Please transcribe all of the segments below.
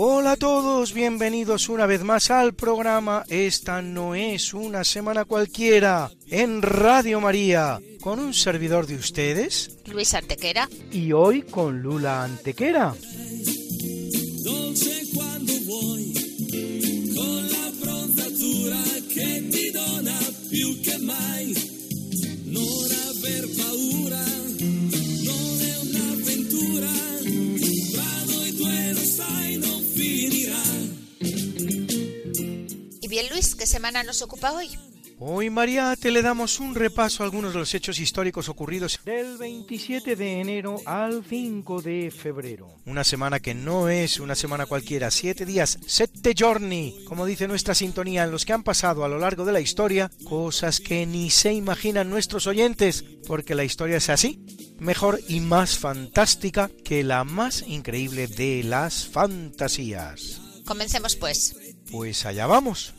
Hola a todos, bienvenidos una vez más al programa Esta no es una semana cualquiera en Radio María, con un servidor de ustedes Luis Antequera. y hoy con Lula Antequera. Luis, ¿qué semana nos ocupa hoy? Hoy, María, te le damos un repaso a algunos de los hechos históricos ocurridos del 27 de enero al 5 de febrero. Una semana que no es una semana cualquiera, siete días, sette giorni, como dice nuestra sintonía, en los que han pasado a lo largo de la historia cosas que ni se imaginan nuestros oyentes, porque la historia es así, mejor y más fantástica que la más increíble de las fantasías. Comencemos pues. Pues allá vamos.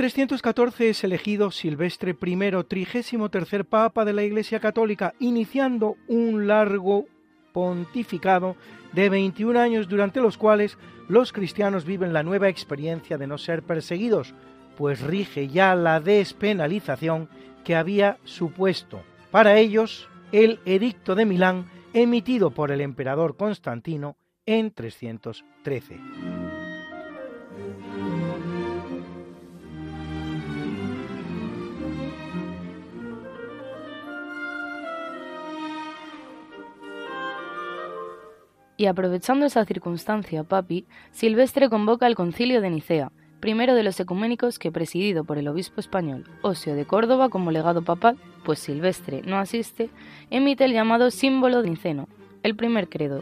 314 es elegido Silvestre I, trigésimo tercer papa de la Iglesia Católica, iniciando un largo pontificado de 21 años durante los cuales los cristianos viven la nueva experiencia de no ser perseguidos, pues rige ya la despenalización que había supuesto para ellos el Edicto de Milán emitido por el emperador Constantino en 313. Y aprovechando esa circunstancia, Papi, Silvestre convoca el concilio de Nicea, primero de los ecuménicos que presidido por el obispo español Osio de Córdoba como legado papal, pues Silvestre no asiste, emite el llamado símbolo de Niceno, el primer credo.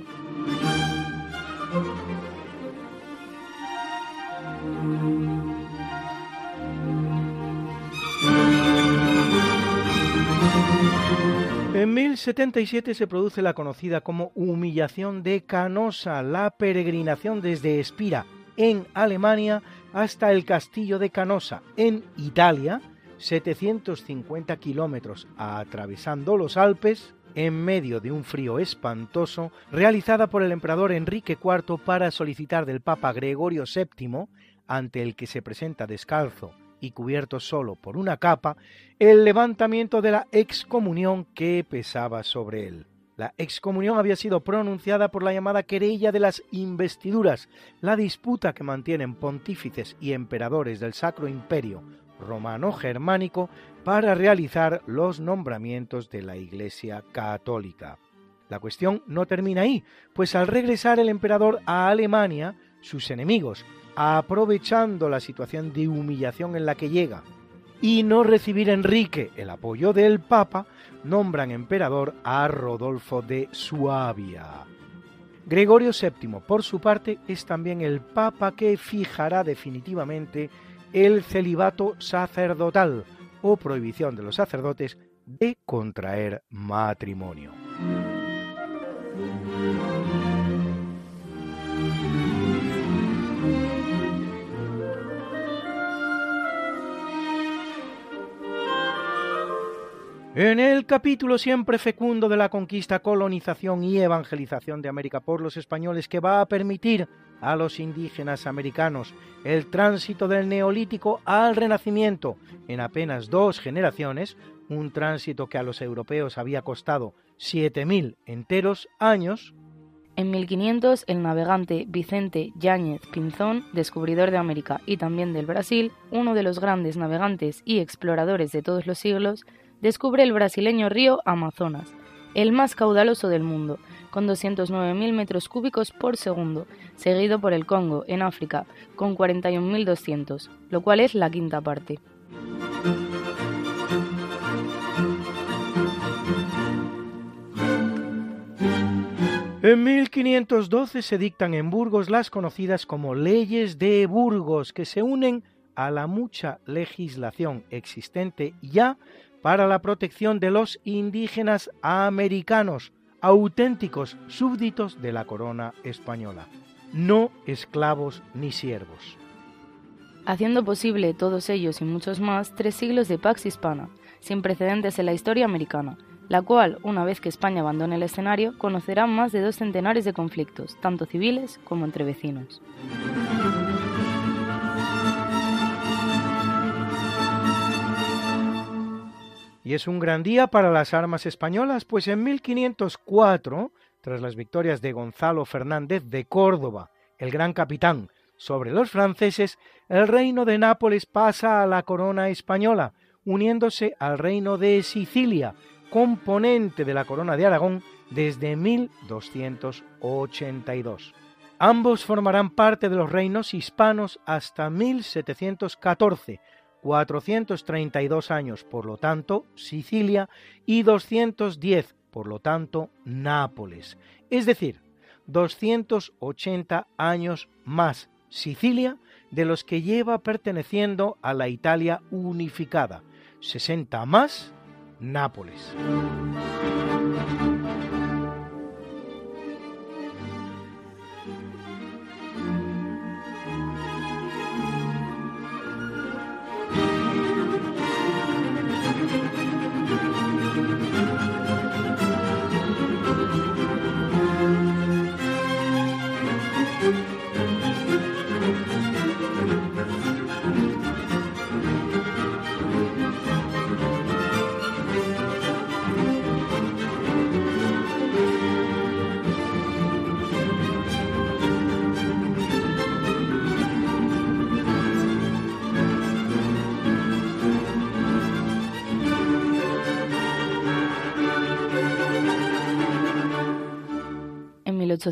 En 1077 se produce la conocida como humillación de Canosa, la peregrinación desde Espira, en Alemania, hasta el castillo de Canosa, en Italia, 750 kilómetros, atravesando los Alpes, en medio de un frío espantoso, realizada por el emperador Enrique IV para solicitar del Papa Gregorio VII, ante el que se presenta descalzo y cubierto solo por una capa, el levantamiento de la excomunión que pesaba sobre él. La excomunión había sido pronunciada por la llamada querella de las investiduras, la disputa que mantienen pontífices y emperadores del Sacro Imperio romano-germánico para realizar los nombramientos de la Iglesia Católica. La cuestión no termina ahí, pues al regresar el emperador a Alemania, sus enemigos, aprovechando la situación de humillación en la que llega y no recibir Enrique el apoyo del Papa, nombran emperador a Rodolfo de Suabia. Gregorio VII, por su parte, es también el Papa que fijará definitivamente el celibato sacerdotal o prohibición de los sacerdotes de contraer matrimonio. En el capítulo siempre fecundo de la conquista, colonización y evangelización de América por los españoles que va a permitir a los indígenas americanos el tránsito del neolítico al renacimiento en apenas dos generaciones, un tránsito que a los europeos había costado 7.000 enteros años, En 1500, el navegante Vicente Yáñez Pinzón, descubridor de América y también del Brasil, uno de los grandes navegantes y exploradores de todos los siglos, descubre el brasileño río Amazonas, el más caudaloso del mundo, con 209.000 metros cúbicos por segundo, seguido por el Congo, en África, con 41.200, lo cual es la quinta parte. En 1512 se dictan en Burgos las conocidas como leyes de Burgos, que se unen a la mucha legislación existente ya para la protección de los indígenas americanos, auténticos súbditos de la corona española, no esclavos ni siervos. Haciendo posible todos ellos y muchos más tres siglos de Pax Hispana, sin precedentes en la historia americana, la cual, una vez que España abandone el escenario, conocerá más de dos centenares de conflictos, tanto civiles como entre vecinos. Y es un gran día para las armas españolas, pues en 1504, tras las victorias de Gonzalo Fernández de Córdoba, el gran capitán, sobre los franceses, el reino de Nápoles pasa a la corona española, uniéndose al reino de Sicilia, componente de la corona de Aragón desde 1282. Ambos formarán parte de los reinos hispanos hasta 1714, 432 años, por lo tanto, Sicilia, y 210, por lo tanto, Nápoles. Es decir, 280 años más Sicilia de los que lleva perteneciendo a la Italia unificada, 60 más Nápoles.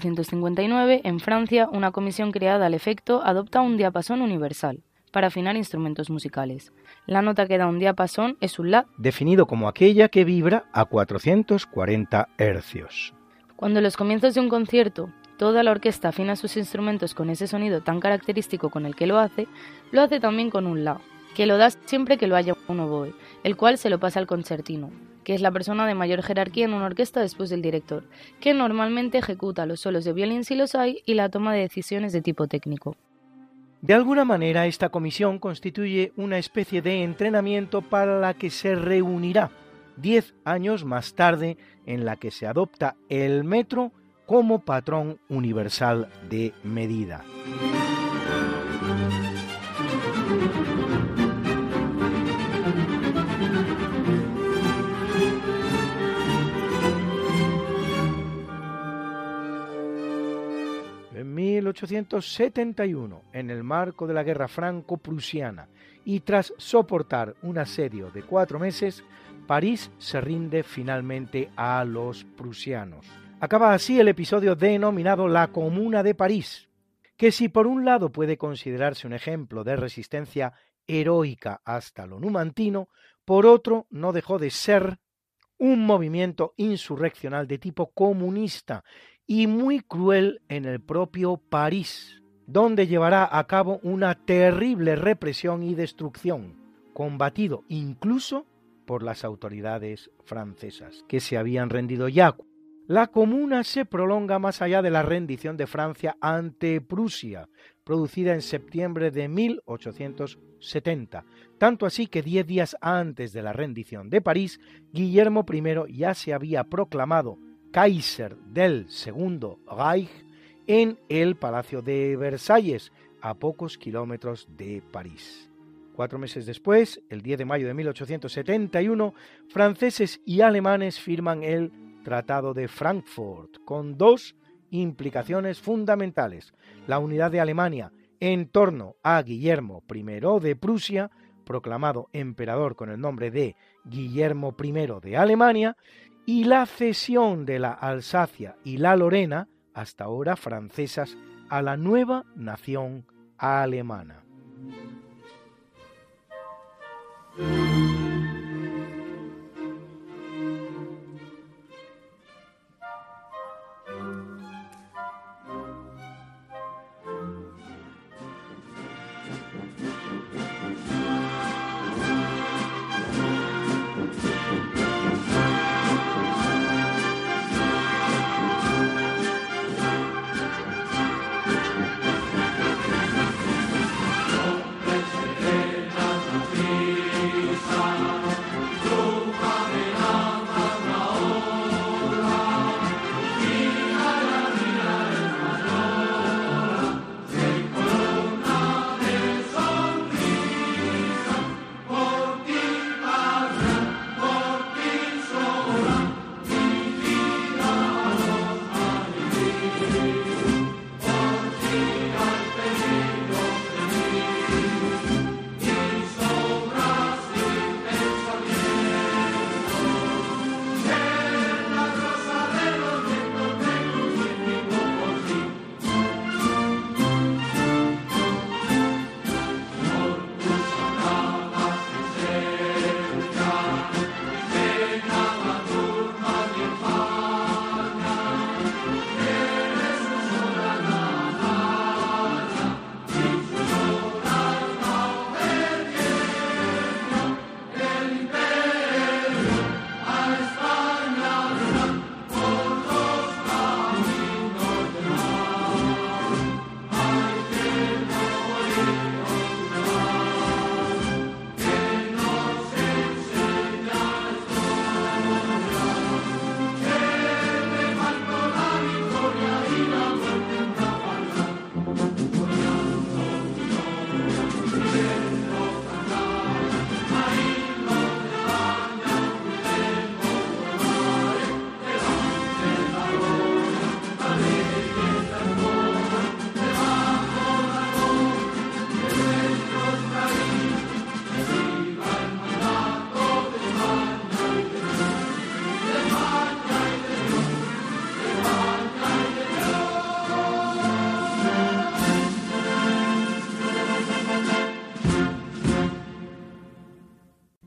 1859, en Francia, una comisión creada al efecto adopta un diapasón universal para afinar instrumentos musicales. La nota que da un diapasón es un La, definido como aquella que vibra a 440 hercios. Cuando en los comienzos de un concierto toda la orquesta afina sus instrumentos con ese sonido tan característico con el que lo hace, lo hace también con un La, que lo da siempre que lo haya un oboe, el cual se lo pasa al concertino, que es la persona de mayor jerarquía en una orquesta después del director, que normalmente ejecuta los solos de violín si los hay y la toma de decisiones de tipo técnico. De alguna manera, esta comisión constituye una especie de entrenamiento para la que se reunirá diez años más tarde en la que se adopta el metro como patrón universal de medida. 1871, en el marco de la guerra franco-prusiana y tras soportar un asedio de cuatro meses, París se rinde finalmente a los prusianos. Acaba así el episodio denominado la Comuna de París, que si por un lado puede considerarse un ejemplo de resistencia heroica hasta lo numantino, por otro no dejó de ser un movimiento insurreccional de tipo comunista y muy cruel en el propio París, donde llevará a cabo una terrible represión y destrucción, combatido incluso por las autoridades francesas, que se habían rendido ya. La comuna se prolonga más allá de la rendición de Francia ante Prusia, producida en septiembre de 1870, tanto así que diez días antes de la rendición de París, Guillermo I ya se había proclamado Kaiser del Segundo Reich en el Palacio de Versalles, a pocos kilómetros de París. Cuatro meses después, el 10 de mayo de 1871, franceses y alemanes firman el Tratado de Frankfurt, con dos implicaciones fundamentales. La unidad de Alemania en torno a Guillermo I de Prusia, proclamado emperador con el nombre de Guillermo I de Alemania, y la cesión de la Alsacia y la Lorena, hasta ahora francesas, a la nueva nación alemana.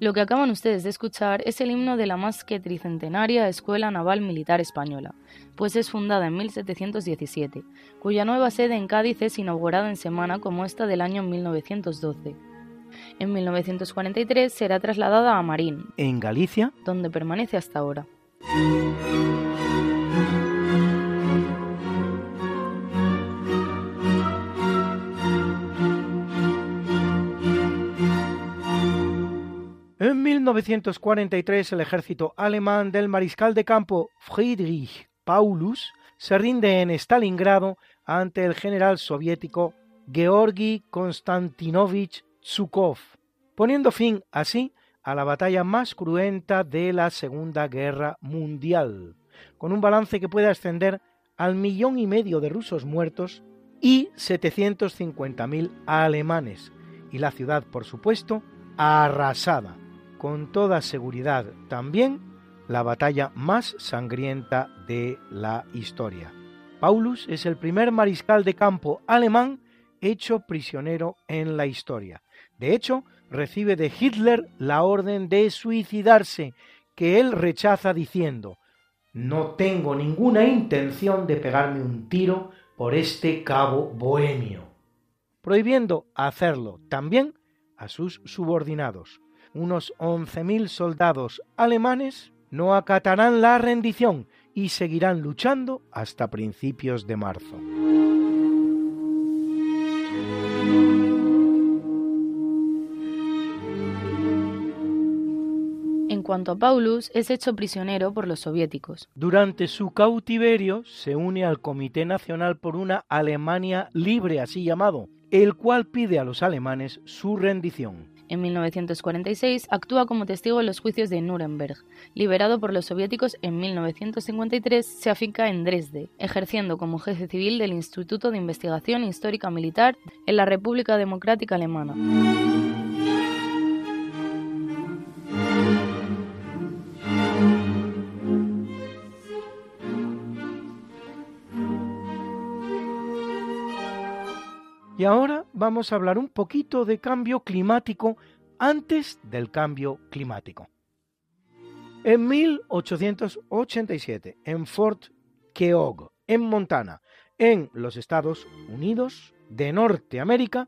Lo que acaban ustedes de escuchar es el himno de la más que tricentenaria Escuela Naval Militar Española, pues es fundada en 1717, cuya nueva sede en Cádiz es inaugurada en semana como esta del año 1912. En 1943 será trasladada a Marín, en Galicia, donde permanece hasta ahora. 1943 el ejército alemán del mariscal de campo Friedrich Paulus se rinde en Stalingrado ante el general soviético Georgi Konstantinovich Zhukov, poniendo fin así a la batalla más cruenta de la Segunda Guerra Mundial, con un balance que puede ascender al millón y medio de rusos muertos y 750.000 alemanes, y la ciudad, por supuesto, arrasada con toda seguridad también la batalla más sangrienta de la historia. Paulus es el primer mariscal de campo alemán hecho prisionero en la historia. De hecho, recibe de Hitler la orden de suicidarse, que él rechaza diciendo, no tengo ninguna intención de pegarme un tiro por este cabo bohemio, prohibiendo hacerlo también a sus subordinados unos 11.000 soldados alemanes no acatarán la rendición y seguirán luchando hasta principios de marzo. En cuanto a Paulus, es hecho prisionero por los soviéticos. Durante su cautiverio se une al Comité Nacional por una Alemania libre, así llamado, el cual pide a los alemanes su rendición En 1946 actúa como testigo en los juicios de Nuremberg. Liberado por los soviéticos en 1953, se afinca en Dresde, ejerciendo como jefe civil del Instituto de Investigación Histórica Militar en la República Democrática Alemana. Y ahora vamos a hablar un poquito de cambio climático antes del cambio climático. En 1887, en Fort Keogh, en Montana, en los Estados Unidos de Norteamérica,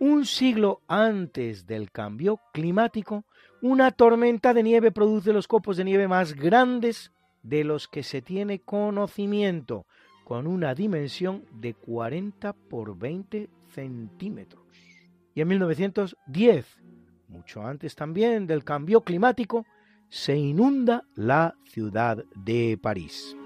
un siglo antes del cambio climático, una tormenta de nieve produce los copos de nieve más grandes de los que se tiene conocimiento, con una dimensión de 40 por 20 centímetros. Y en 1910, mucho antes también del cambio climático, se inunda la ciudad de París.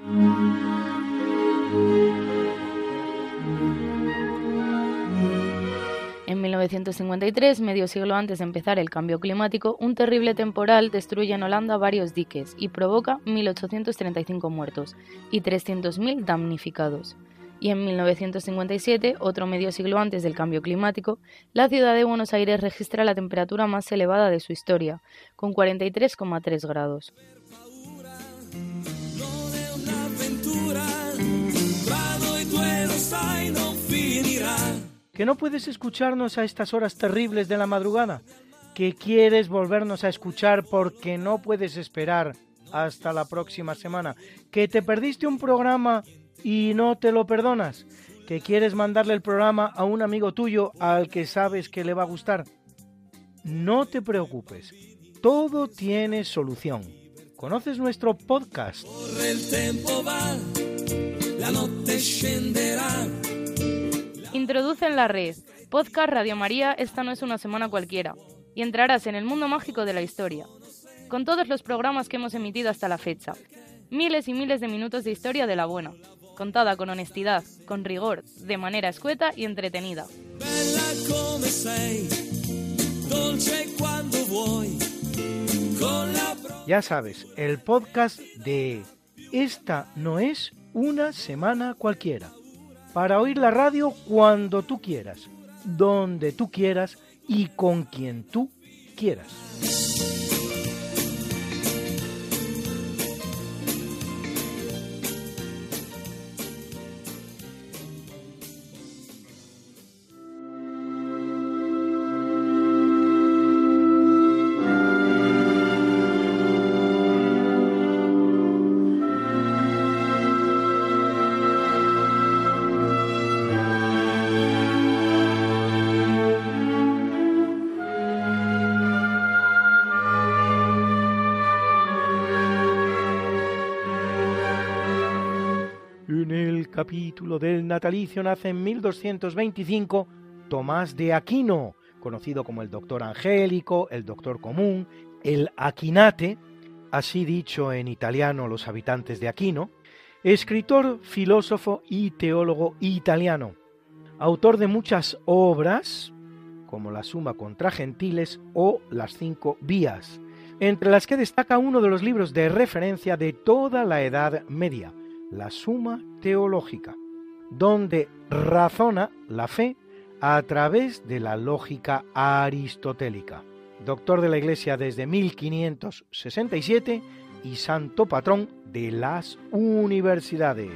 En 1953, medio siglo antes de empezar el cambio climático, un terrible temporal destruye en Holanda varios diques y provoca 1.835 muertos y 300.000 damnificados y en 1957, otro medio siglo antes del cambio climático, la ciudad de Buenos Aires registra la temperatura más elevada de su historia, con 43,3 grados. ¿Que no puedes escucharnos a estas horas terribles de la madrugada? ¿Que quieres volvernos a escuchar porque no puedes esperar hasta la próxima semana? ¿Que te perdiste un programa y no te lo perdonas, que quieres mandarle el programa a un amigo tuyo al que sabes que le va a gustar. No te preocupes, todo tiene solución. ¿Conoces nuestro podcast? Introduce en la red Podcast Radio María, esta no es una semana cualquiera, y entrarás en el mundo mágico de la historia, con todos los programas que hemos emitido hasta la fecha. Miles y miles de minutos de historia de la buena, contada con honestidad, con rigor, de manera escueta y entretenida. Ya sabes, el podcast de Esta no es una semana cualquiera. Para oír la radio cuando tú quieras, donde tú quieras y con quien tú quieras. Capítulo del natalicio nace en 1225 Tomás de Aquino, conocido como el doctor angélico, el doctor común, el Aquinate, así dicho en italiano los habitantes de Aquino, escritor, filósofo y teólogo italiano, autor de muchas obras, como la Suma contra Gentiles o las Cinco Vías, entre las que destaca uno de los libros de referencia de toda la Edad Media, la Suma Teológica, donde razona la fe a través de la lógica aristotélica. Doctor de la Iglesia desde 1567 y santo patrón de las universidades.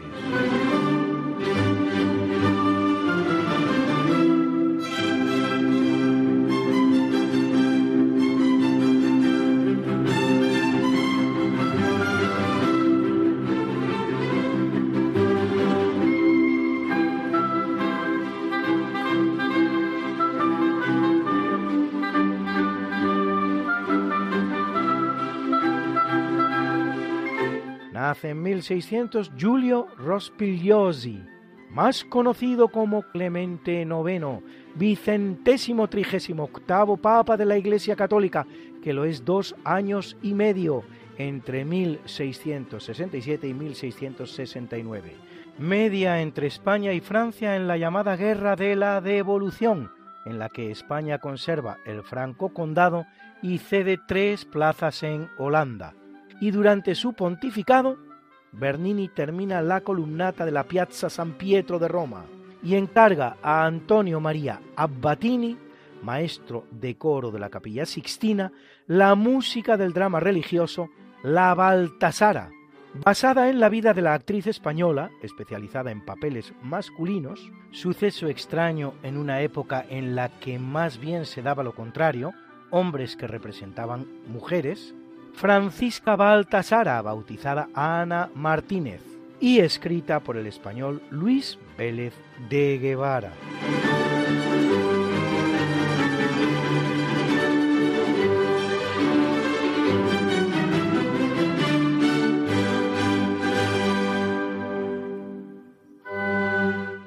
Nace en 1600 Giulio Rospigliosi, más conocido como Clemente IX, vicentésimo trigésimo octavo Papa de la Iglesia Católica, que lo es dos años y medio, entre 1667 y 1669. Media entre España y Francia en la llamada Guerra de la Devolución, en la que España conserva el franco condado y cede tres plazas en Holanda. Y durante su pontificado, Bernini termina la columnata de la Piazza San Pietro de Roma y encarga a Antonio María Abbatini, maestro de coro de la Capilla Sixtina, la música del drama religioso La Baltasara, basada en la vida de la actriz española, especializada en papeles masculinos, suceso extraño en una época en la que más bien se daba lo contrario, hombres que representaban mujeres, Francisca Baltasara, bautizada Ana Martínez, y escrita por el español Luis Vélez de Guevara.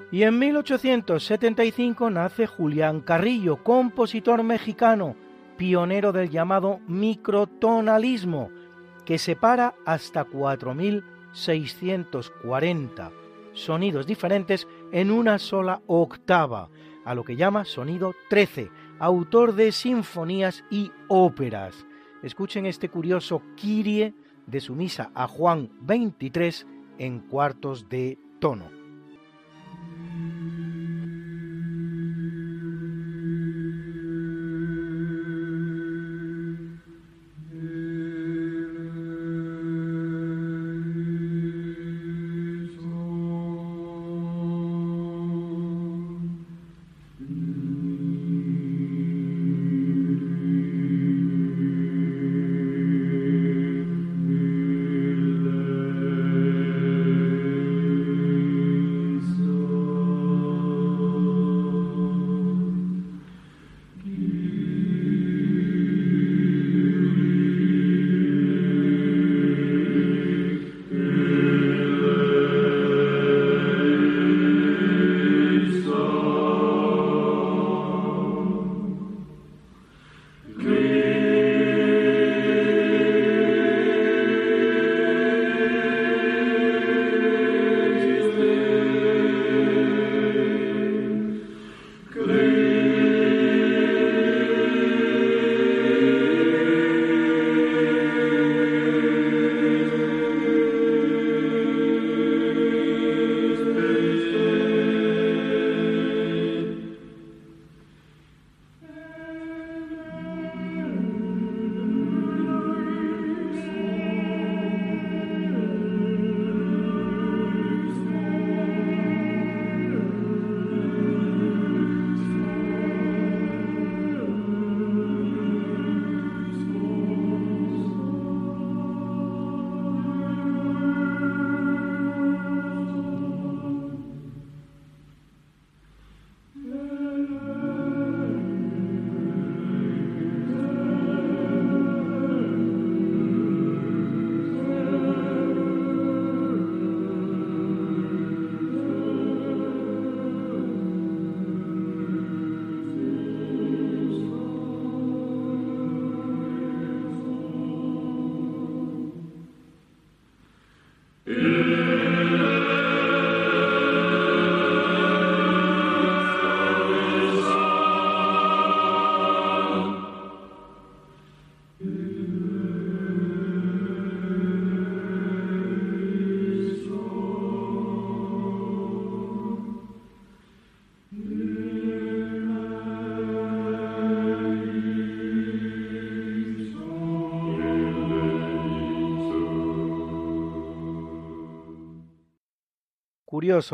Y en 1875 nace Julián Carrillo, compositor mexicano, pionero del llamado microtonalismo, que separa hasta 4.640 sonidos diferentes en una sola octava, a lo que llama sonido 13, autor de sinfonías y óperas. Escuchen este curioso Kirie de su misa a Juan 23 en cuartos de tono.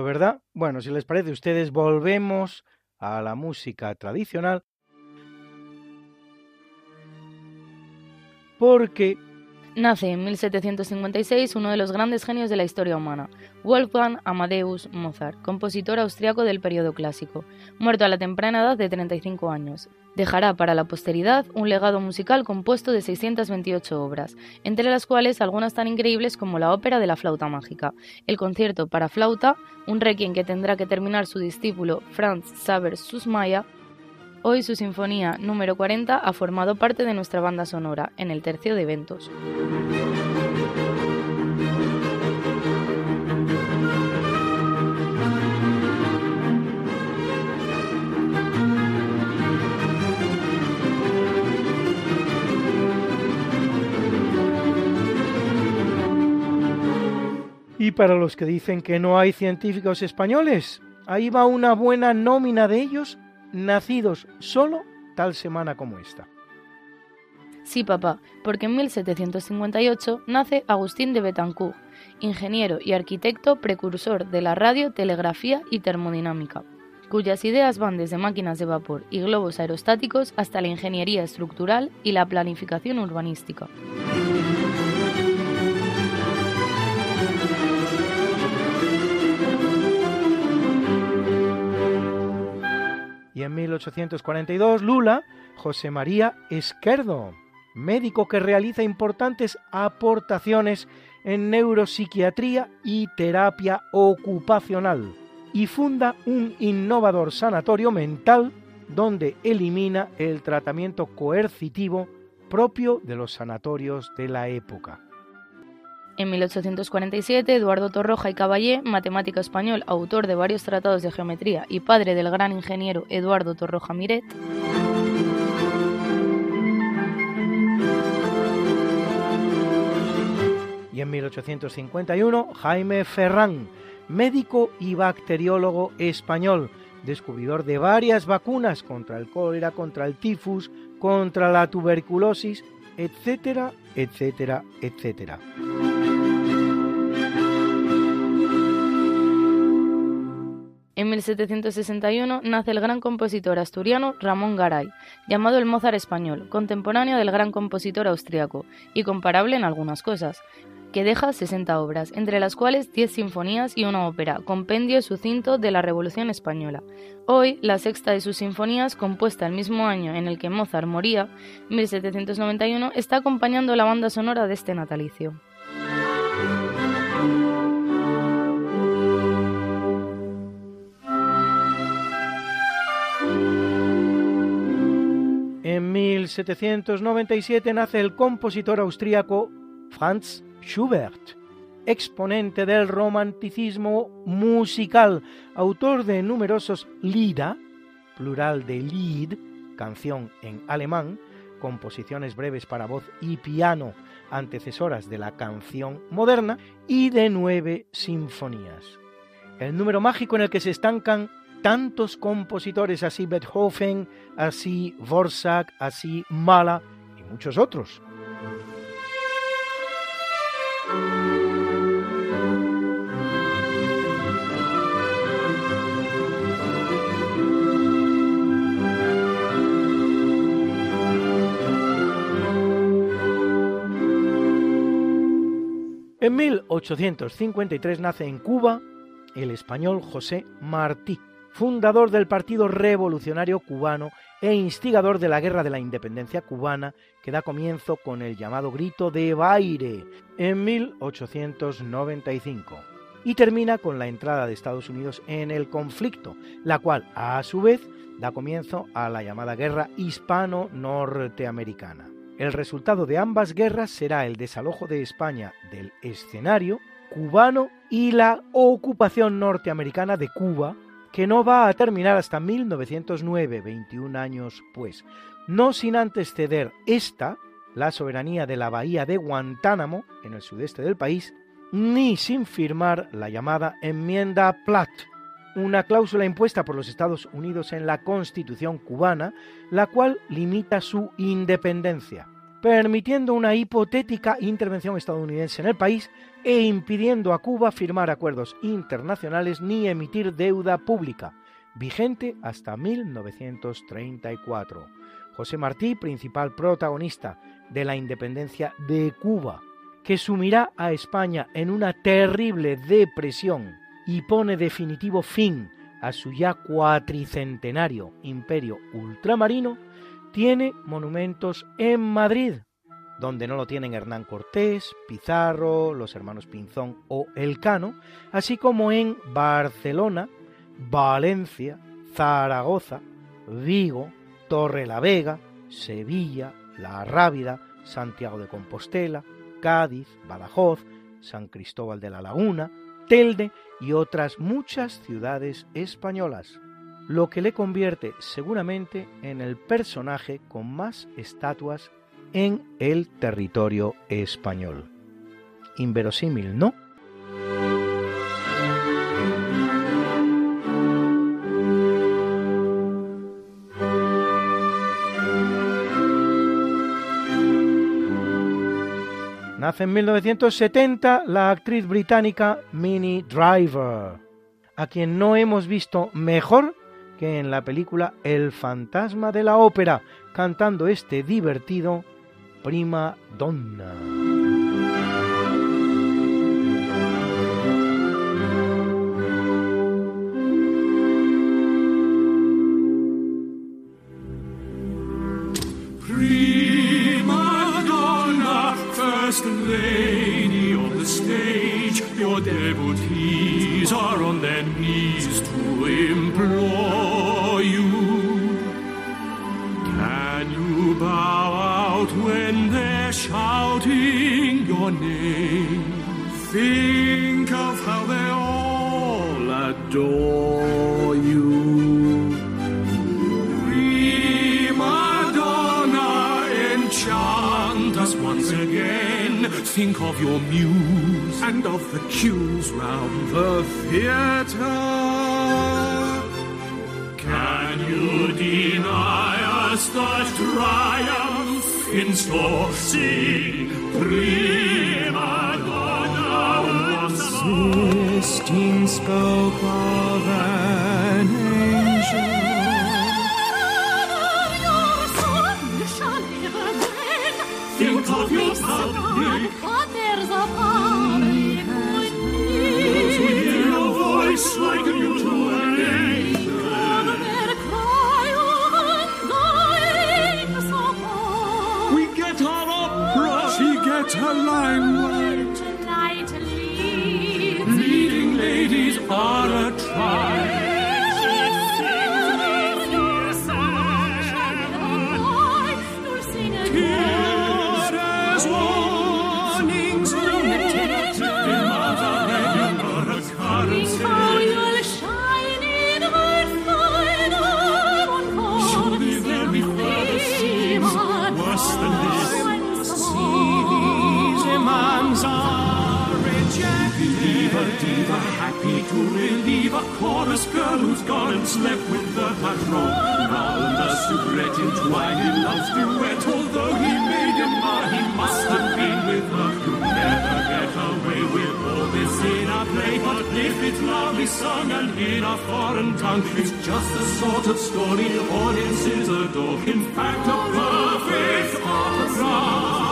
¿Verdad? Bueno, si les parece a ustedes, volvemos a la música tradicional porque Nace en 1756 uno de los grandes genios de la historia humana, Wolfgang Amadeus Mozart, compositor austriaco del periodo clásico, muerto a la temprana edad de 35 años. Dejará para la posteridad un legado musical compuesto de 628 obras, entre las cuales algunas tan increíbles como la ópera de la flauta mágica, el concierto para flauta, un requiem que tendrá que terminar su discípulo Franz Saber Susmaya, Hoy su sinfonía número 40 ha formado parte de nuestra banda sonora en el tercio de eventos. Y para los que dicen que no hay científicos españoles, ahí va una buena nómina de ellos nacidos solo tal semana como esta. Sí, papá, porque en 1758 nace Agustín de Betancourt, ingeniero y arquitecto precursor de la radio, telegrafía y termodinámica, cuyas ideas van desde máquinas de vapor y globos aerostáticos hasta la ingeniería estructural y la planificación urbanística. Y en 1842 Lula, José María Esquerdo, médico que realiza importantes aportaciones en neuropsiquiatría y terapia ocupacional, y funda un innovador sanatorio mental donde elimina el tratamiento coercitivo propio de los sanatorios de la época. En 1847, Eduardo Torroja y Caballé, matemático español, autor de varios tratados de geometría y padre del gran ingeniero Eduardo Torroja Miret, y en 1851 Jaime Ferrán, médico y bacteriólogo español, descubridor de varias vacunas contra el cólera, contra el tifus, contra la tuberculosis, etcétera, etcétera, etcétera. En 1761 nace el gran compositor asturiano Ramón Garay, llamado el Mozart español, contemporáneo del gran compositor austriaco y comparable en algunas cosas, que deja 60 obras, entre las cuales 10 sinfonías y una ópera, compendio sucinto de la Revolución Española. Hoy, la sexta de sus sinfonías, compuesta el mismo año en el que Mozart moría, 1791, está acompañando la banda sonora de este natalicio. 1797 nace el compositor austríaco Franz Schubert, exponente del romanticismo musical, autor de numerosos Lieder, plural de Lied, canción en alemán, composiciones breves para voz y piano, antecesoras de la canción moderna, y de nueve sinfonías. El número mágico en el que se estancan tantos compositores, así Beethoven, así Dvorak, así Mahler y muchos otros. En 1853 nace en Cuba el español José Martí, fundador del Partido Revolucionario Cubano e instigador de la Guerra de la Independencia cubana que da comienzo con el llamado Grito de Baire en 1895 y termina con la entrada de Estados Unidos en el conflicto, la cual a su vez da comienzo a la llamada Guerra Hispano-Norteamericana. El resultado de ambas guerras será el desalojo de España del escenario cubano y la ocupación norteamericana de Cuba, que no va a terminar hasta 1909, 21 años pues, no sin antes ceder esta, la soberanía de la bahía de Guantánamo, en el sudeste del país, ni sin firmar la llamada enmienda Platt, una cláusula impuesta por los Estados Unidos en la Constitución cubana, la cual limita su independencia, permitiendo una hipotética intervención estadounidense en el país e impidiendo a Cuba firmar acuerdos internacionales ni emitir deuda pública, vigente hasta 1934. José Martí, principal protagonista de la independencia de Cuba, que sumirá a España en una terrible depresión y pone definitivo fin a su ya cuatricentenario imperio ultramarino, tiene monumentos en Madrid, donde no lo tienen Hernán Cortés, Pizarro, los hermanos Pinzón o Elcano, así como en Barcelona, Valencia, Zaragoza, Vigo, Torre la Vega, Sevilla, La Rábida, Santiago de Compostela, Cádiz, Badajoz, San Cristóbal de la Laguna, Telde y otras muchas ciudades españolas, lo que le convierte seguramente en el personaje con más estatuas en el territorio español. Inverosímil, ¿no? Nace en 1970 la actriz británica Minnie Driver, a quien no hemos visto mejor que en la película El fantasma de la ópera, cantando este divertido Prima Donna. Prima donna, first lady on the stage, your devotees are on their knees to implore your name? Think of how they all adore you. Prima donna, enchant us once again. Think of your muse and of the cues round the theatre. Can you deny us the triumph in store? Sing, prima donna. Was Sistine spoke of an angel. Think of your her line. Patron. Round the soubrette entwined in love's duet, although he made him mar, he must have been with her. You never get away with all this in a play, but if it's loudly sung and in a foreign tongue, it's just the sort of story audiences adore. In fact, a perfect opera.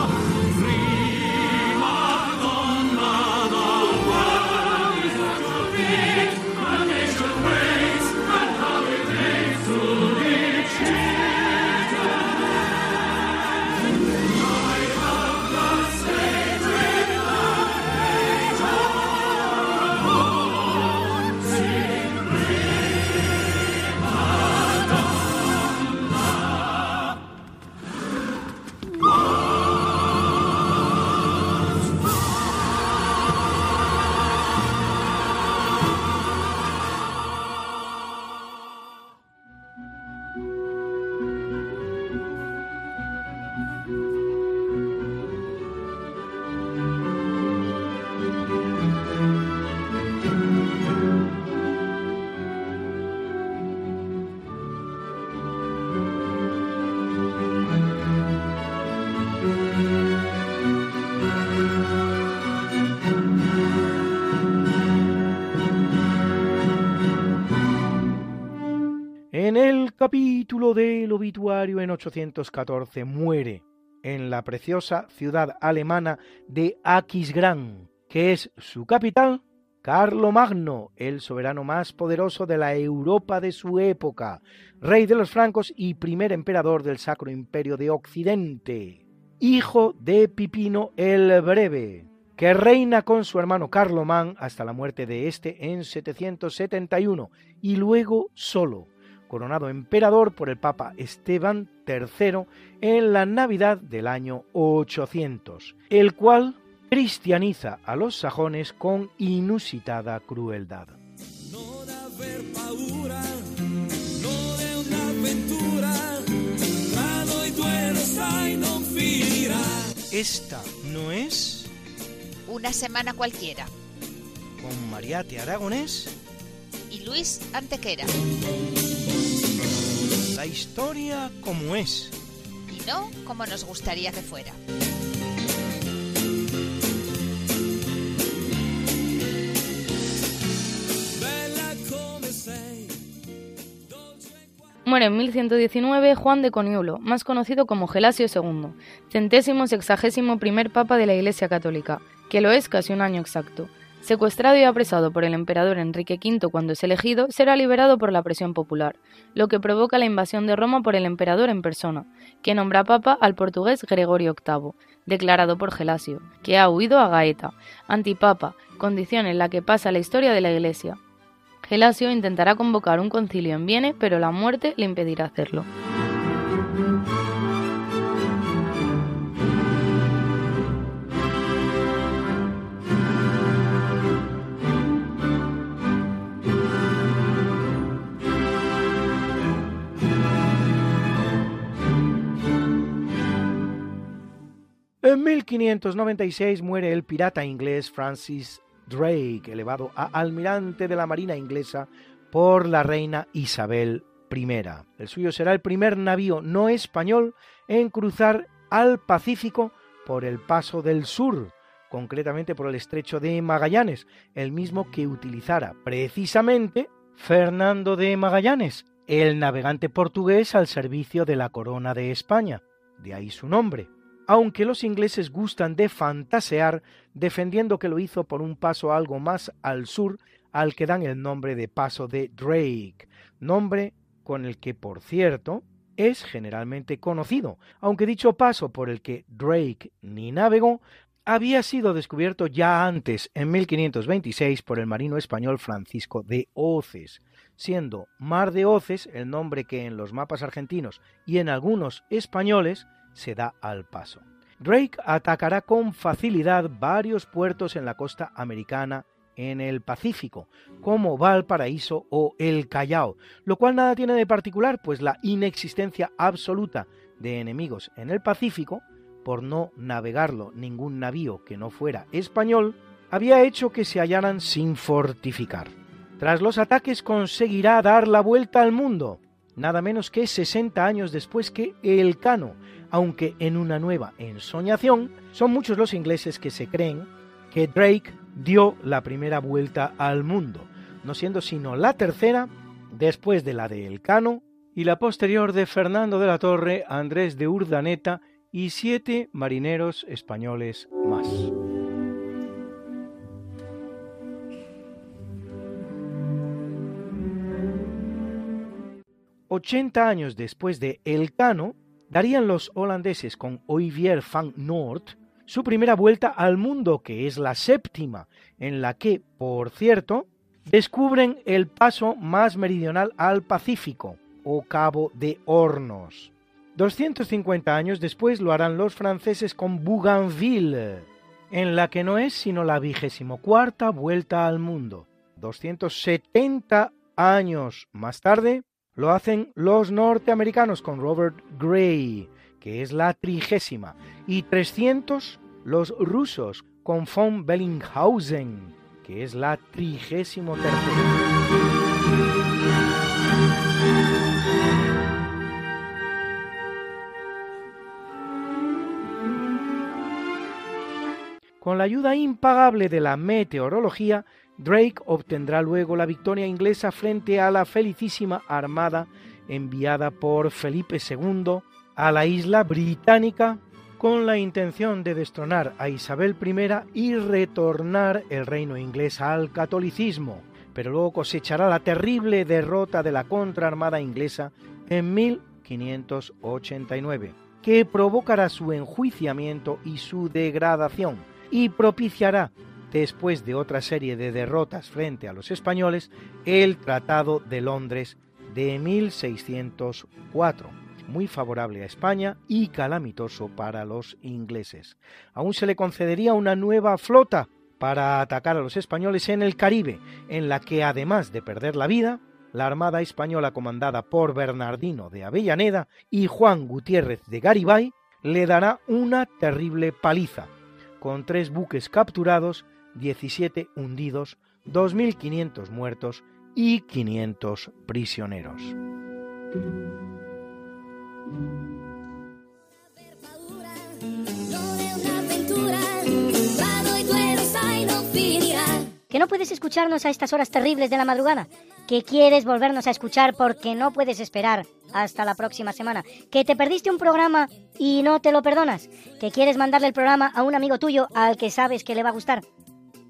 Capítulo del obituario en 814 muere en la preciosa ciudad alemana de Aquisgrán, que es su capital, Carlomagno, el soberano más poderoso de la Europa de su época, rey de los francos y primer emperador del Sacro Imperio de Occidente, hijo de Pipino el Breve, que reina con su hermano Carlomán hasta la muerte de este en 771 y luego solo, coronado emperador por el Papa Esteban III en la Navidad del año 800, el cual cristianiza a los sajones con inusitada crueldad. Esta no es Una semana cualquiera. con Mariate Aragonés Y Luis Antequera historia como es. Y no como nos gustaría que fuera. Muere en 1119 Juan de Coniulo, más conocido como Gelasio II, centésimo sexagésimo primer papa de la Iglesia Católica, que lo es casi un año exacto. Secuestrado y apresado por el emperador Enrique V cuando es elegido, será liberado por la presión popular, lo que provoca la invasión de Roma por el emperador en persona, que nombra papa al portugués Gregorio VIII, declarado por Gelasio, que ha huido a Gaeta, antipapa, condición en la que pasa la historia de la Iglesia. Gelasio intentará convocar un concilio en Viena, pero la muerte le impedirá hacerlo. En 1596 muere el pirata inglés Francis Drake, elevado a almirante de la Marina inglesa por la reina Isabel I. El suyo será el primer navío no español en cruzar al Pacífico por el Paso del Sur, concretamente por el Estrecho de Magallanes, el mismo que utilizara precisamente Fernando de Magallanes, el navegante portugués al servicio de la corona de España, de ahí su nombre aunque los ingleses gustan de fantasear defendiendo que lo hizo por un paso algo más al sur al que dan el nombre de paso de Drake, nombre con el que, por cierto, es generalmente conocido, aunque dicho paso por el que Drake ni navegó había sido descubierto ya antes, en 1526, por el marino español Francisco de Oces, siendo Mar de Oces el nombre que en los mapas argentinos y en algunos españoles se da al paso. Drake atacará con facilidad varios puertos en la costa americana en el Pacífico, como Valparaíso o el Callao, lo cual nada tiene de particular, pues la inexistencia absoluta de enemigos en el Pacífico, por no navegarlo ningún navío que no fuera español, había hecho que se hallaran sin fortificar. Tras los ataques conseguirá dar la vuelta al mundo, nada menos que 60 años después que el Cano, aunque en una nueva ensoñación, son muchos los ingleses que se creen que Drake dio la primera vuelta al mundo, no siendo sino la tercera después de la de Elcano y la posterior de Fernando de la Torre, Andrés de Urdaneta y siete marineros españoles más. 80 años después de Elcano, darían los holandeses con Olivier van Noort su primera vuelta al mundo, que es la séptima, en la que, por cierto, descubren el paso más meridional al Pacífico, o Cabo de Hornos. 250 años después lo harán los franceses con Bougainville, en la que no es sino la vigésimo cuarta vuelta al mundo. 270 años más tarde, lo hacen los norteamericanos con Robert Gray, que es la trigésima, y 300 los rusos con von Bellinghausen, que es la trigésimo tercera. Con la ayuda impagable de la meteorología, Drake obtendrá luego la victoria inglesa frente a la felicísima armada enviada por Felipe II a la isla británica con la intención de destronar a Isabel I y retornar el reino inglés al catolicismo, pero luego cosechará la terrible derrota de la contraarmada inglesa en 1589, que provocará su enjuiciamiento y su degradación, y propiciará después de otra serie de derrotas frente a los españoles, el Tratado de Londres de 1604, muy favorable a España y calamitoso para los ingleses. Aún se le concedería una nueva flota para atacar a los españoles en el Caribe, en la que además de perder la vida, la Armada española comandada por Bernardino de Avellaneda y Juan Gutiérrez de Garibay le dará una terrible paliza, con tres buques capturados 17 hundidos, 2.500 muertos y 500 prisioneros. ¿Que no puedes escucharnos a estas horas terribles de la madrugada, que quieres volvernos a escuchar porque no puedes esperar hasta la próxima semana, que te perdiste un programa y no te lo perdonas, que quieres mandarle el programa a un amigo tuyo al que sabes que le va a gustar.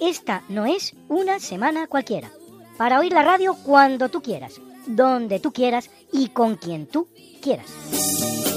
Esta no es una semana cualquiera. Para oír la radio cuando tú quieras, donde tú quieras y con quien tú quieras.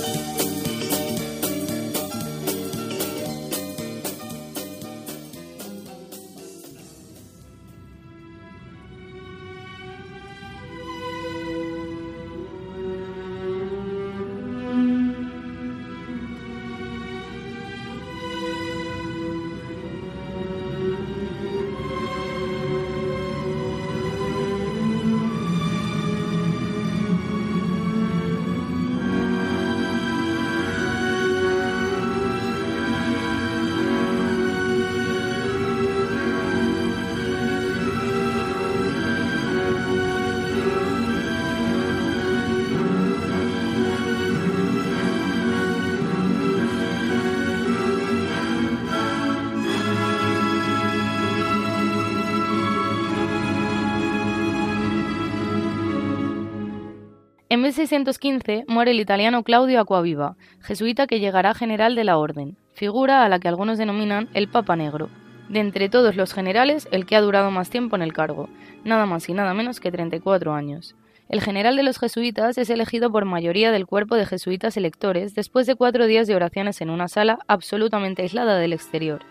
1615 muere el italiano Claudio Acquaviva, jesuita que llegará general de la orden, figura a la que algunos denominan el Papa Negro. De entre todos los generales, el que ha durado más tiempo en el cargo, nada más y nada menos que 34 años. El general de los jesuitas es elegido por mayoría del cuerpo de jesuitas electores después de cuatro días de oraciones en una sala absolutamente aislada del exterior.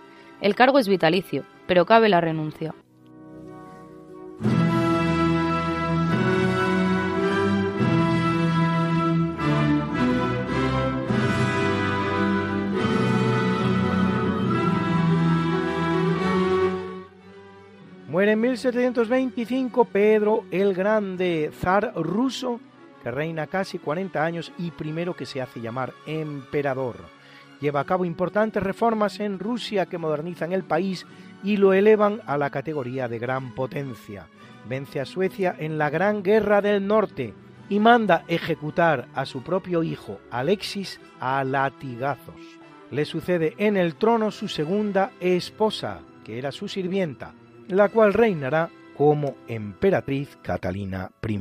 El cargo es vitalicio, pero cabe la renuncia. Muere en 1725 Pedro el Grande, zar ruso, que reina casi 40 años y primero que se hace llamar emperador. Lleva a cabo importantes reformas en Rusia que modernizan el país y lo elevan a la categoría de gran potencia. Vence a Suecia en la Gran Guerra del Norte y manda ejecutar a su propio hijo Alexis a latigazos. Le sucede en el trono su segunda esposa, que era su sirvienta, la cual reinará como emperatriz Catalina I.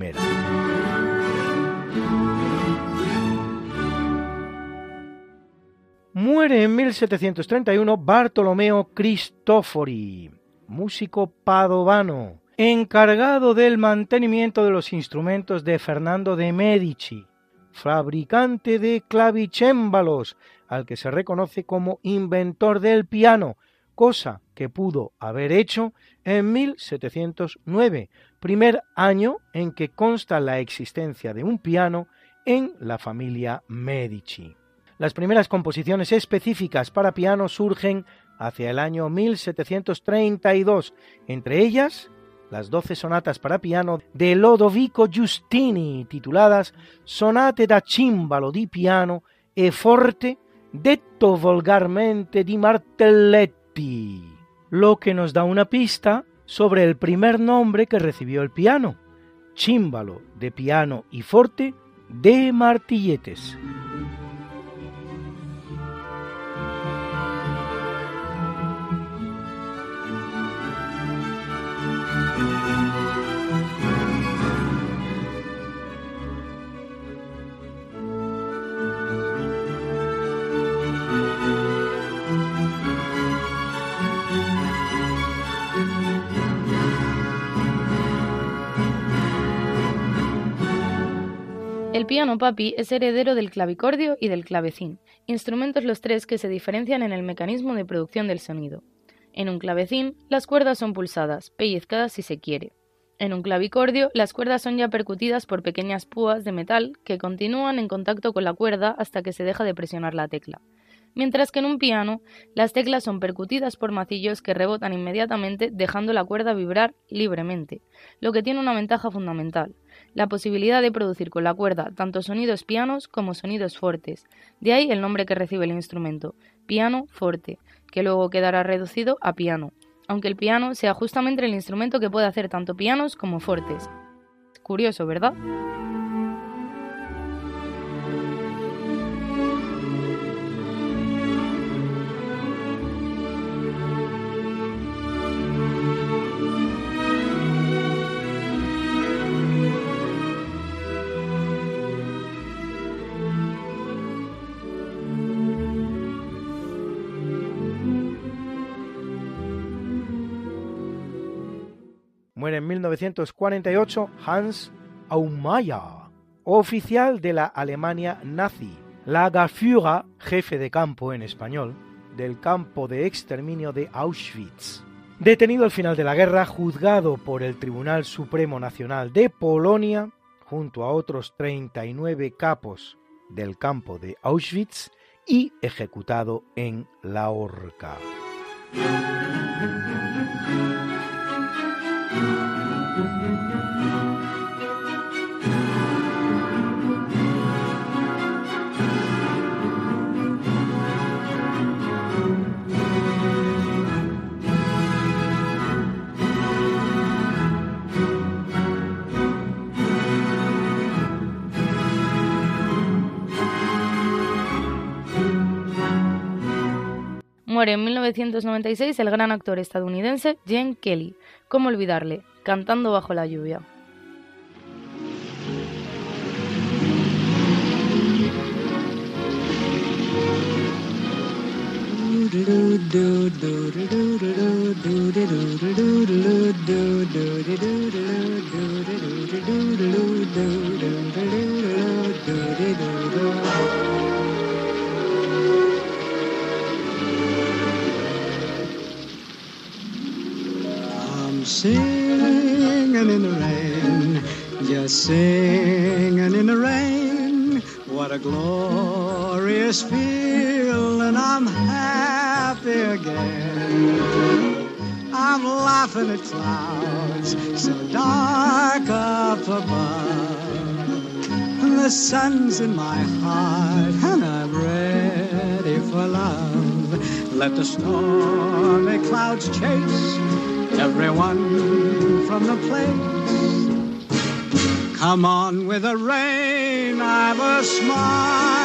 Muere en 1731 Bartolomeo Cristofori, músico padovano, encargado del mantenimiento de los instrumentos de Fernando de Medici, fabricante de clavicémbalos, al que se reconoce como inventor del piano, cosa que pudo haber hecho en 1709, primer año en que consta la existencia de un piano en la familia Medici. Las primeras composiciones específicas para piano surgen hacia el año 1732, entre ellas las doce sonatas para piano de Lodovico Giustini, tituladas Sonate da cimbalo di piano e forte, detto volgarmente di martelletti lo que nos da una pista sobre el primer nombre que recibió el piano, chímbalo de piano y forte de martilletes. El piano papi es heredero del clavicordio y del clavecín, instrumentos los tres que se diferencian en el mecanismo de producción del sonido. En un clavecín, las cuerdas son pulsadas, pellizcadas si se quiere. En un clavicordio, las cuerdas son ya percutidas por pequeñas púas de metal que continúan en contacto con la cuerda hasta que se deja de presionar la tecla. mientras que en un piano las teclas son percutidas por macillos que rebotan inmediatamente dejando la cuerda vibrar libremente, lo que tiene una ventaja fundamental, la posibilidad de producir con la cuerda tanto sonidos pianos como sonidos fuertes, de ahí el nombre que recibe el instrumento, piano forte, que luego quedará reducido a piano, aunque el piano sea justamente el instrumento que puede hacer tanto pianos como fortes. Curioso, ¿verdad? Muere en 1948 Hans Aumeier, oficial de la Alemania nazi, Lagerführer, jefe de campo en español, del campo de exterminio de Auschwitz. Detenido al final de la guerra, juzgado por el Tribunal Supremo Nacional de Polonia, junto a otros 39 capos del campo de Auschwitz, y ejecutado en la horca. Muere en 1996 el gran actor estadounidense Gene Kelly. ¿Cómo olvidarle? Cantando bajo la lluvia. Glorious feeling, I'm happy again. I'm laughing at clouds so dark up above. And the sun's in my heart, and I'm ready for love. Let the stormy clouds chase everyone from the place. Come on with the rain, I've a smile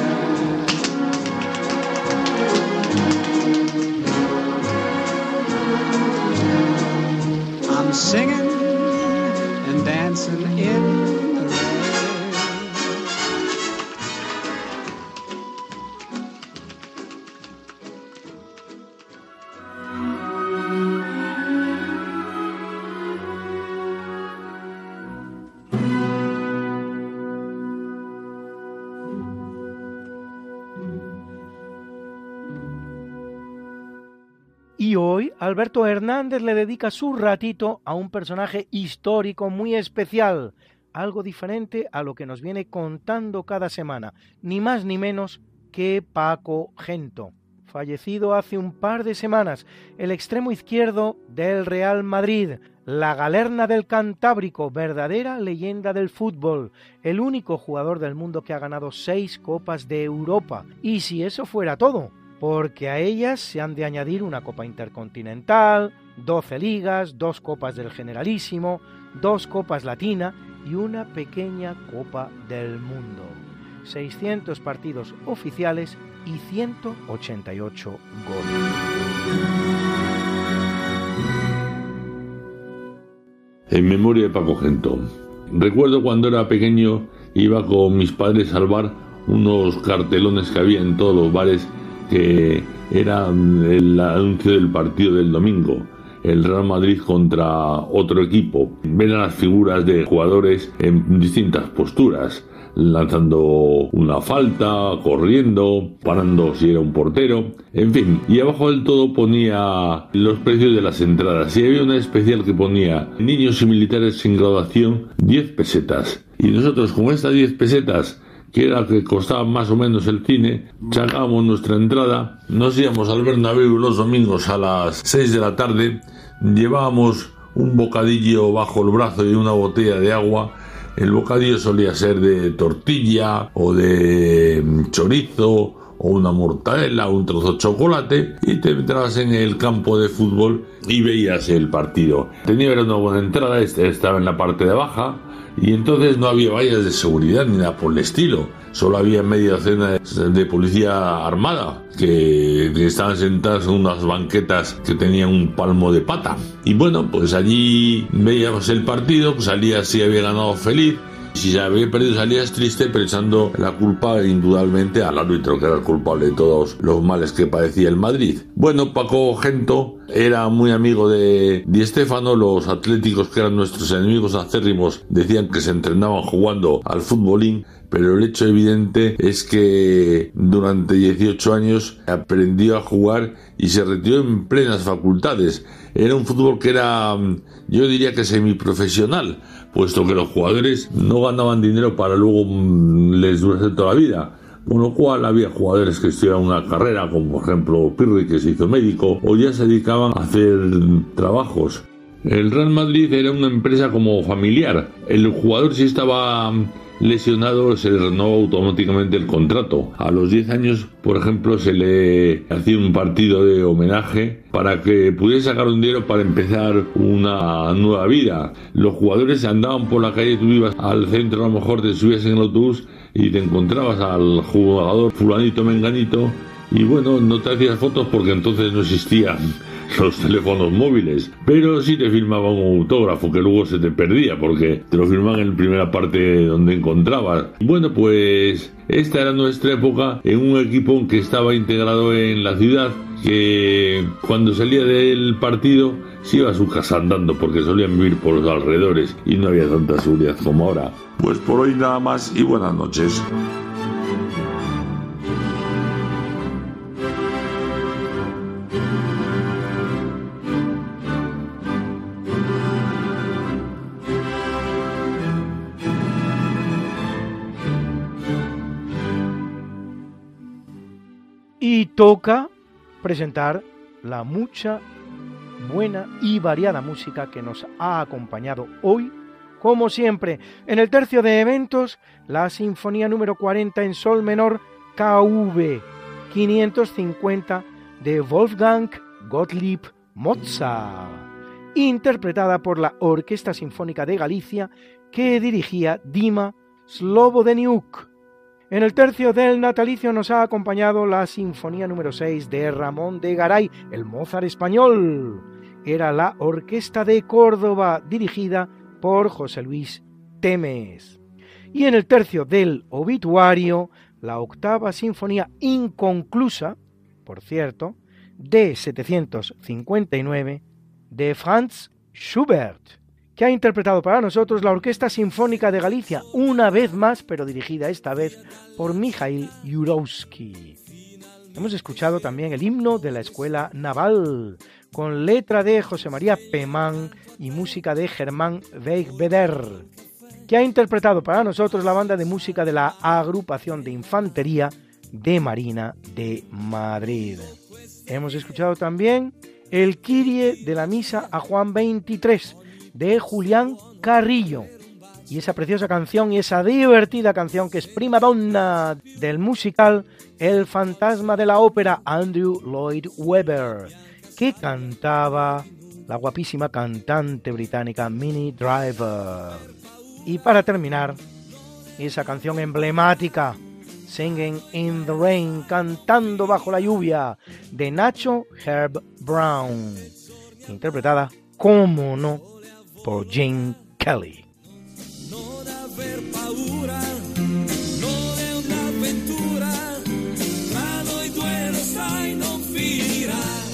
Singing and dancing in Y hoy Alberto Hernández le dedica su ratito a un personaje histórico muy especial, algo diferente a lo que nos viene contando cada semana, ni más ni menos que Paco Gento, fallecido hace un par de semanas, el extremo izquierdo del Real Madrid, la galerna del Cantábrico, verdadera leyenda del fútbol, el único jugador del mundo que ha ganado seis copas de Europa. Y si eso fuera todo, porque a ellas se han de añadir una Copa Intercontinental, 12 ligas, dos Copas del Generalísimo, dos Copas Latina y una pequeña Copa del Mundo. 600 partidos oficiales y 188 goles. En memoria de Paco Gento. Recuerdo cuando era pequeño iba con mis padres al bar unos cartelones que había en todos los bares que era el anuncio del partido del domingo el Real Madrid contra otro equipo. Ven a las figuras de jugadores en distintas posturas lanzando una falta, corriendo, parando si era un portero, en fin. Y abajo del todo ponía los precios de las entradas. Y había una especial que ponía niños y militares sin graduación 10 pesetas. Y nosotros con estas 10 pesetas que era que costaba más o menos el cine, sacábamos nuestra entrada, nos íbamos al Bernabéu los domingos a las 6 de la tarde, llevábamos un bocadillo bajo el brazo y una botella de agua el bocadillo solía ser de tortilla o de mm, chorizo o una mortadela o un trozo de chocolate y te entrabas en el campo de fútbol y veías el partido. Tenía una buena entrada, este estaba en la parte de baja y entonces no había vallas de seguridad ni nada por el estilo. Solo había media docena de policía armada que, estaban sentados en unas banquetas que tenían un palmo de pata. Y bueno, pues allí veíamos el partido, pues salía si había ganado feliz, si se había perdido salías triste, pero echando la culpa indudablemente al árbitro, que era el culpable de todos los males que padecía el Madrid. Bueno, Paco Gento era muy amigo de Di Stefano, los atléticos que eran nuestros enemigos acérrimos decían que se entrenaban jugando al futbolín, pero el hecho evidente es que durante 18 años aprendió a jugar y se retiró en plenas facultades. Era un fútbol que era, yo diría que semiprofesional, puesto que los jugadores no ganaban dinero para luego mm, les durase toda la vida. Con lo cual había jugadores que estudiaban una carrera, como por ejemplo Pirri, que se hizo médico, o ya se dedicaban a hacer trabajos. El Real Madrid era una empresa como familiar. El jugador si estaba lesionado se le renovó automáticamente el contrato. A los 10 años, por ejemplo, se le hacía un partido de homenaje para que pudiese sacar un dinero para empezar una nueva vida. Los jugadores andaban por la calle, tú ibas al centro, a lo mejor te subías en el autobús y te encontrabas al jugador fulanito menganito y bueno, no te hacías fotos porque entonces no existían los teléfonos móviles, pero sí te firmaban un autógrafo que luego se te perdía porque te lo firmaban en la primera parte donde encontrabas. Bueno, pues esta era nuestra época en un equipo que estaba integrado en la ciudad que cuando salía del partido se iba a su casa andando porque solían vivir por los alrededores y no había tanta seguridad como ahora. Pues por hoy nada más y buenas noches. Toca presentar la mucha, buena y variada música que nos ha acompañado hoy, como siempre, en el tercio de eventos, la Sinfonía número 40 en Sol menor KV 550 de Wolfgang Gottlieb Mozart, interpretada por la Orquesta Sinfónica de Galicia que dirigía Dima Slobodeniuk en el tercio del natalicio nos ha acompañado la Sinfonía número 6 de Ramón de Garay, el Mozart español. Era la Orquesta de Córdoba, dirigida por José Luis Temes. Y en el tercio del obituario, la octava Sinfonía inconclusa, por cierto, de 759, de Franz Schubert que ha interpretado para nosotros la Orquesta Sinfónica de Galicia, una vez más, pero dirigida esta vez por Mikhail Jurowski. Hemos escuchado también el himno de la Escuela Naval, con letra de José María Pemán y música de Germán Weigbeder, que ha interpretado para nosotros la banda de música de la Agrupación de Infantería de Marina de Madrid. Hemos escuchado también el Kirie de la Misa a Juan 23, de Julián Carrillo. Y esa preciosa canción y esa divertida canción que es prima donna del musical El fantasma de la ópera Andrew Lloyd Webber, que cantaba la guapísima cantante británica Minnie Driver. Y para terminar, esa canción emblemática, Singing in the Rain, cantando bajo la lluvia, de Nacho Herb Brown, interpretada, como no, por Jane Kelly.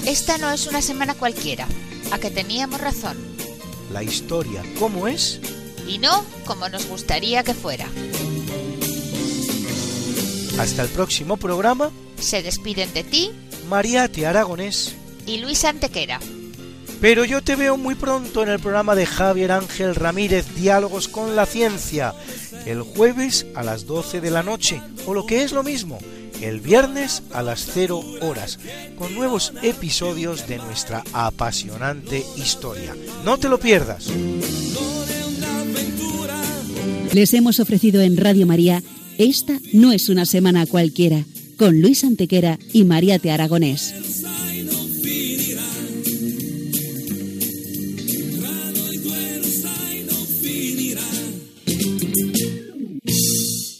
Esta no es una semana cualquiera, a que teníamos razón. La historia, ¿cómo es? Y no como nos gustaría que fuera. Hasta el próximo programa. Se despiden de ti, Mariate Aragonés y Luis Antequera. Pero yo te veo muy pronto en el programa de Javier Ángel Ramírez, Diálogos con la Ciencia, el jueves a las 12 de la noche, o lo que es lo mismo, el viernes a las 0 horas, con nuevos episodios de nuestra apasionante historia. No te lo pierdas. Les hemos ofrecido en Radio María Esta no es una semana cualquiera, con Luis Antequera y María Aragonés.